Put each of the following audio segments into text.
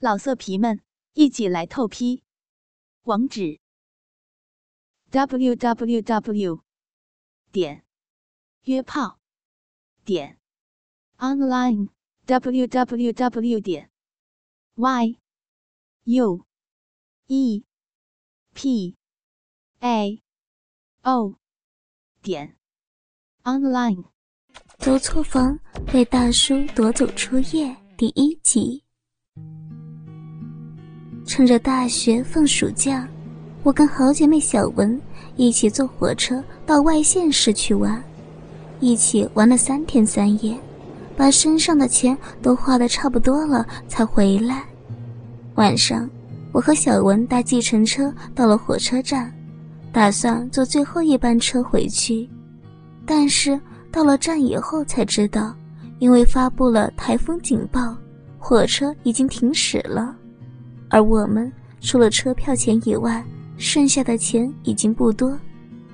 老色皮们，一起来透批！网址：w w w 点约炮点 online w w w 点 y u e p a o 点 online。走错房被大叔夺走初夜第一集。趁着大学放暑假，我跟好姐妹小文一起坐火车到外县市去玩，一起玩了三天三夜，把身上的钱都花的差不多了才回来。晚上，我和小文搭计程车到了火车站，打算坐最后一班车回去，但是到了站以后才知道，因为发布了台风警报，火车已经停驶了。而我们除了车票钱以外，剩下的钱已经不多，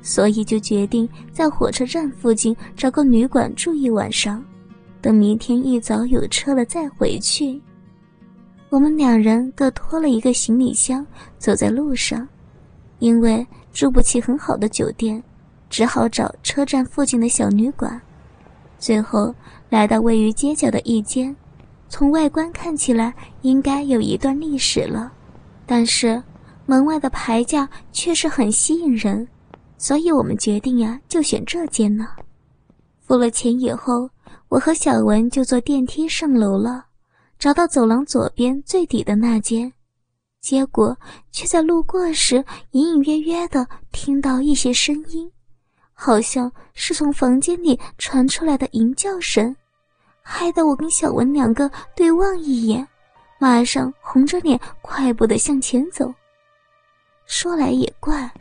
所以就决定在火车站附近找个旅馆住一晚上，等明天一早有车了再回去。我们两人各拖了一个行李箱，走在路上，因为住不起很好的酒店，只好找车站附近的小旅馆。最后来到位于街角的一间。从外观看起来应该有一段历史了，但是门外的牌价却是很吸引人，所以我们决定呀，就选这间呢。付了钱以后，我和小文就坐电梯上楼了，找到走廊左边最底的那间，结果却在路过时隐隐约约的听到一些声音，好像是从房间里传出来的吟叫声。害得我跟小文两个对望一眼，马上红着脸快步的向前走。说来也怪，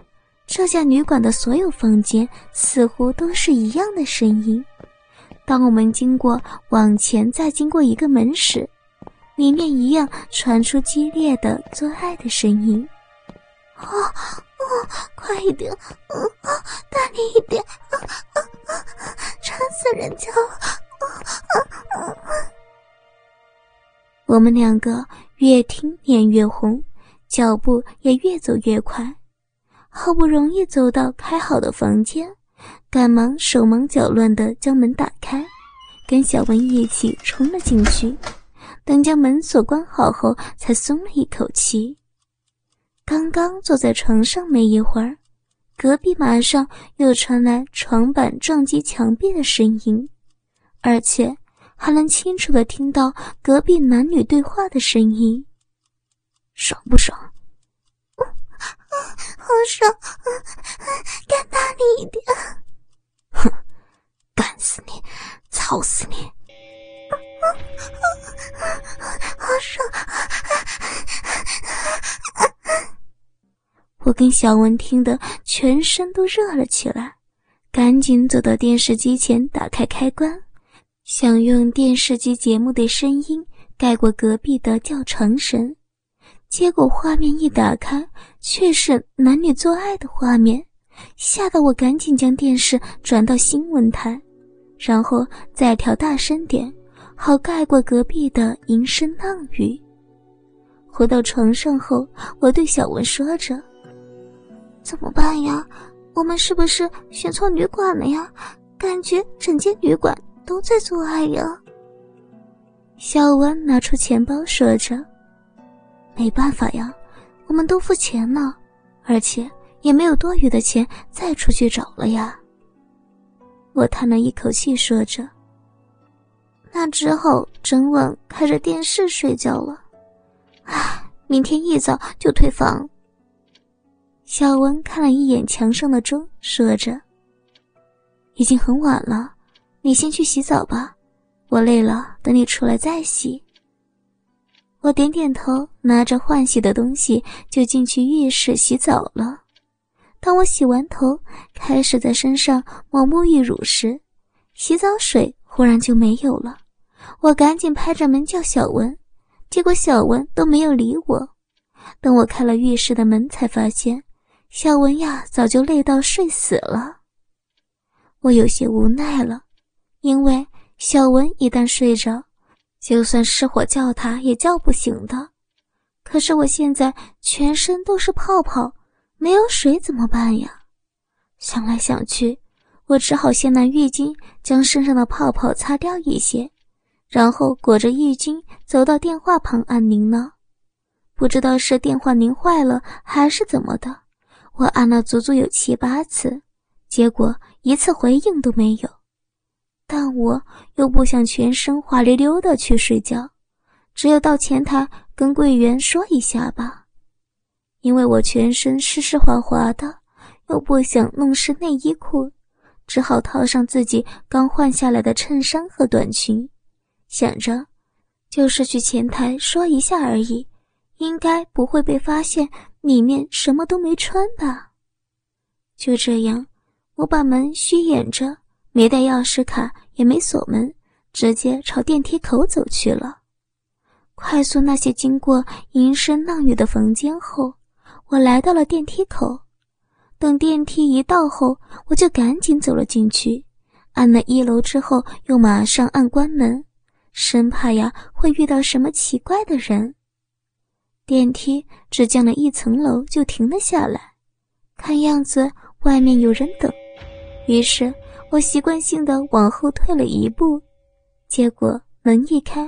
这家旅馆的所有房间似乎都是一样的声音。当我们经过往前再经过一个门时，里面一样传出激烈的做爱的声音。哦哦，快一点！嗯啊，大力一点！啊啊啊！馋死人家了！我们两个越听脸越红，脚步也越走越快，好不容易走到开好的房间，赶忙手忙脚乱地将门打开，跟小文一起冲了进去。等将门锁关好后，才松了一口气。刚刚坐在床上没一会儿，隔壁马上又传来床板撞击墙壁的声音。而且还能清楚的听到隔壁男女对话的声音，爽不爽？好爽！干大力一点！哼，干死你，操死你！好爽！我跟小文听得全身都热了起来，赶紧走到电视机前，打开开关。想用电视机节目的声音盖过隔壁的叫床声，结果画面一打开，却是男女做爱的画面，吓得我赶紧将电视转到新闻台，然后再调大声点，好盖过隔壁的淫声浪语。回到床上后，我对小文说着：“怎么办呀？我们是不是选错旅馆了呀？感觉整间旅馆……”都在做爱呀。小文拿出钱包说着：“没办法呀，我们都付钱了，而且也没有多余的钱再出去找了呀。”我叹了一口气说着：“那只好整晚开着电视睡觉了。唉，明天一早就退房。”小文看了一眼墙上的钟，说着：“已经很晚了。”你先去洗澡吧，我累了，等你出来再洗。我点点头，拿着换洗的东西就进去浴室洗澡了。当我洗完头，开始在身上抹沐浴乳时，洗澡水忽然就没有了。我赶紧拍着门叫小文，结果小文都没有理我。等我开了浴室的门，才发现小文呀早就累到睡死了。我有些无奈了。因为小文一旦睡着，就算失火叫他也叫不醒的。可是我现在全身都是泡泡，没有水怎么办呀？想来想去，我只好先拿浴巾将身上的泡泡擦掉一些，然后裹着浴巾走到电话旁按铃呢。不知道是电话铃坏了还是怎么的，我按了足足有七八次，结果一次回应都没有。但我又不想全身滑溜溜的去睡觉，只有到前台跟柜员说一下吧，因为我全身湿湿滑滑的，又不想弄湿内衣裤，只好套上自己刚换下来的衬衫和短裙，想着就是去前台说一下而已。应该不会被发现，里面什么都没穿吧？就这样，我把门虚掩着，没带钥匙卡，也没锁门，直接朝电梯口走去了。快速那些经过阴声浪语的房间后，我来到了电梯口。等电梯一到后，我就赶紧走了进去，按了一楼之后，又马上按关门，生怕呀会遇到什么奇怪的人。电梯只降了一层楼就停了下来，看样子外面有人等，于是我习惯性的往后退了一步，结果门一开，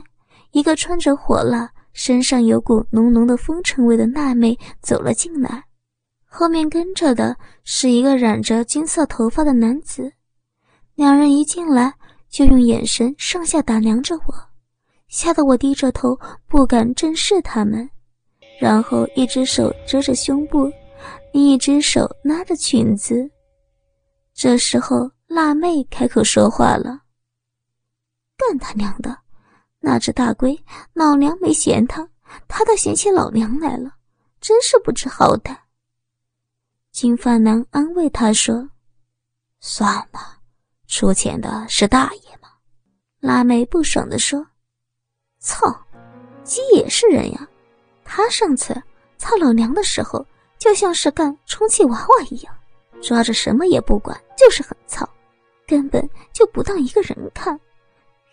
一个穿着火辣、身上有股浓浓的风尘味的辣妹走了进来，后面跟着的是一个染着金色头发的男子，两人一进来就用眼神上下打量着我，吓得我低着头不敢正视他们。然后一只手遮着胸部，另一只手拉着裙子。这时候，辣妹开口说话了：“干他娘的！那只大龟，老娘没嫌他，他倒嫌弃老娘来了，真是不知好歹。”金发男安慰他说：“算了，出钱的是大爷嘛。”辣妹不爽地说：“操，鸡也是人呀！”他上次操老娘的时候，就像是干充气娃娃一样，抓着什么也不管，就是很操，根本就不当一个人看。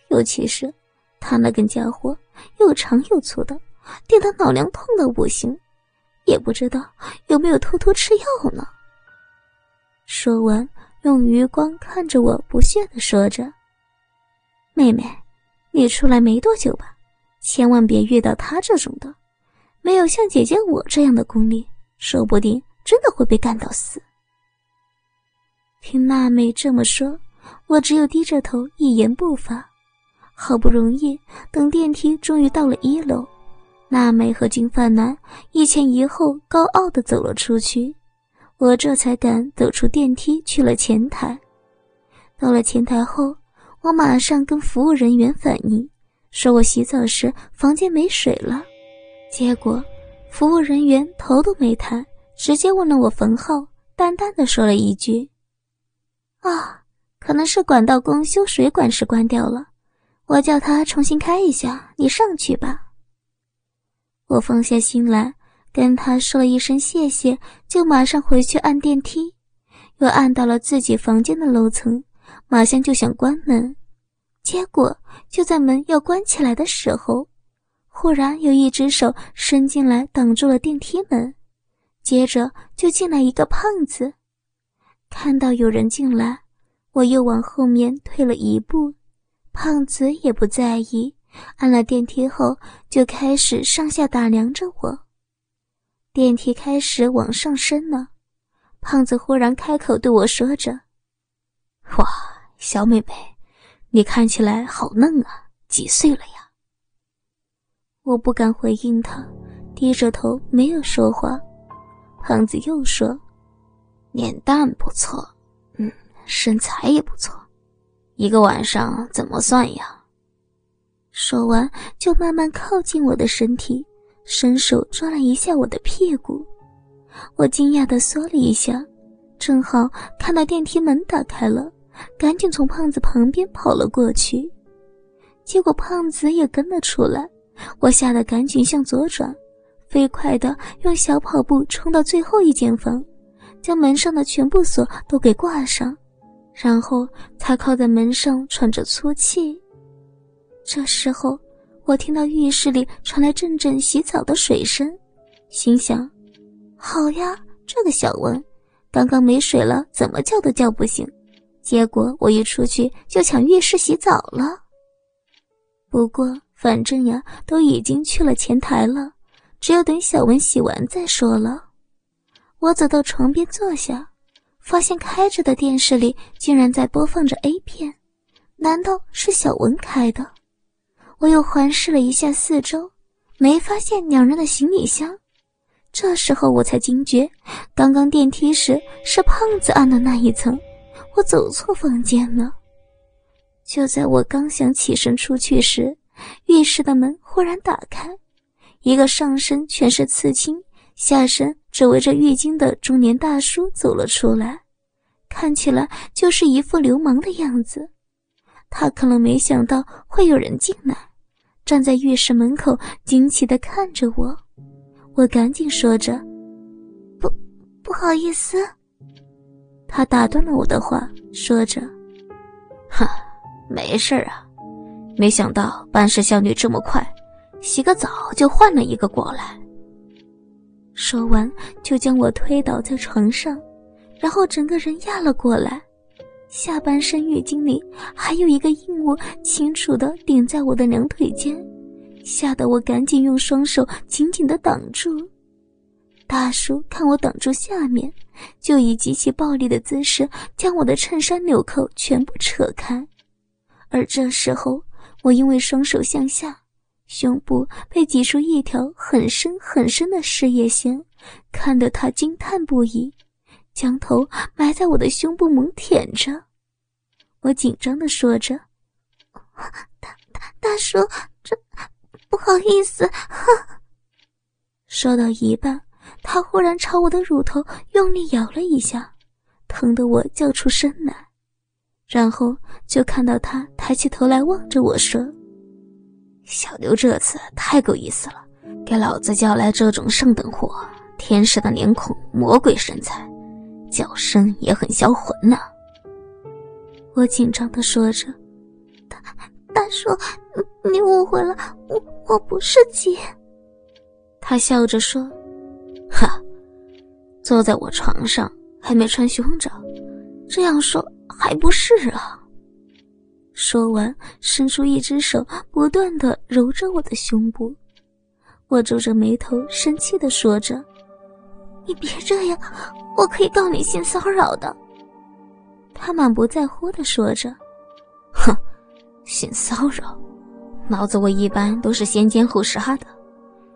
尤其是他那根家伙又长又粗的，电得脑梁痛的不行，也不知道有没有偷偷吃药呢。说完，用余光看着我，不屑的说着：“妹妹，你出来没多久吧？千万别遇到他这种的。”没有像姐姐我这样的功力，说不定真的会被干到死。听娜美这么说，我只有低着头，一言不发。好不容易等电梯终于到了一楼，娜美和金发男一前一后，高傲的走了出去。我这才敢走出电梯，去了前台。到了前台后，我马上跟服务人员反映，说我洗澡时房间没水了。结果，服务人员头都没抬，直接问了我房号，淡淡的说了一句：“啊，可能是管道工修水管时关掉了，我叫他重新开一下，你上去吧。”我放下心来，跟他说了一声谢谢，就马上回去按电梯，又按到了自己房间的楼层，马上就想关门，结果就在门要关起来的时候。忽然有一只手伸进来挡住了电梯门，接着就进来一个胖子。看到有人进来，我又往后面退了一步，胖子也不在意，按了电梯后就开始上下打量着我。电梯开始往上升了，胖子忽然开口对我说着：“哇，小妹妹，你看起来好嫩啊，几岁了呀？”我不敢回应他，低着头没有说话。胖子又说：“脸蛋不错，嗯，身材也不错，一个晚上怎么算呀？”说完就慢慢靠近我的身体，伸手抓了一下我的屁股。我惊讶的缩了一下，正好看到电梯门打开了，赶紧从胖子旁边跑了过去。结果胖子也跟了出来。我吓得赶紧向左转，飞快的用小跑步冲到最后一间房，将门上的全部锁都给挂上，然后才靠在门上喘着粗气。这时候，我听到浴室里传来阵阵洗澡的水声，心想：好呀，这个小文，刚刚没水了，怎么叫都叫不醒。结果我一出去就抢浴室洗澡了。不过反正呀，都已经去了前台了，只有等小文洗完再说了。我走到床边坐下，发现开着的电视里竟然在播放着 A 片，难道是小文开的？我又环视了一下四周，没发现两人的行李箱。这时候我才惊觉，刚刚电梯时是胖子按的那一层，我走错房间了。就在我刚想起身出去时，浴室的门忽然打开，一个上身全是刺青、下身只围着浴巾的中年大叔走了出来，看起来就是一副流氓的样子。他可能没想到会有人进来，站在浴室门口惊奇的看着我。我赶紧说着：“不，不好意思。”他打断了我的话，说着：“哈，没事啊，没想到办事效率这么快，洗个澡就换了一个过来。”说完，就将我推倒在床上，然后整个人压了过来，下半身浴巾里还有一个硬物，清楚的顶在我的两腿间。吓得我赶紧用双手紧紧的挡住。大叔看我挡住下面，就以极其暴力的姿势将我的衬衫纽扣全部扯开。而这时候，我因为双手向下，胸部被挤出一条很深很深的事业线，看得他惊叹不已，将头埋在我的胸部猛舔着。我紧张的说着：“大大大叔，这……”不好意思，说到一半，他忽然朝我的乳头用力咬了一下，疼得我叫出声来。然后就看到他抬起头来望着我说：“小刘这次太够意思了，给老子叫来这种上等货，天使的脸孔，魔鬼身材，叫声也很销魂呢。”我紧张的说着：“大大叔，你误会了，我。”我不是姐。他笑着说：“哈，坐在我床上还没穿胸罩，这样说还不是啊？”说完，伸出一只手，不断的揉着我的胸部。我皱着眉头，生气的说着：“你别这样，我可以告你性骚扰的。”他满不在乎的说着：“哼，性骚扰。”老子我一般都是先奸后杀的，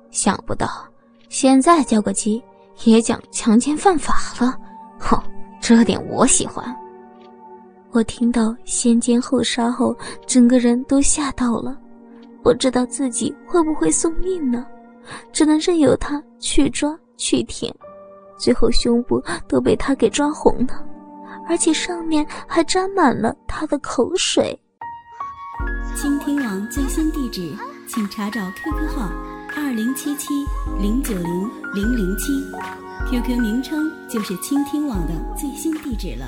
想不到现在叫个鸡也讲强奸犯法了，哼，这点我喜欢。我听到先奸后杀后，整个人都吓到了，不知道自己会不会送命呢，只能任由他去抓去舔，最后胸部都被他给抓红了，而且上面还沾满了他的口水。倾听网最新地址，请查找 QQ 号二零七七零九零零零七，QQ 名称就是倾听网的最新地址了。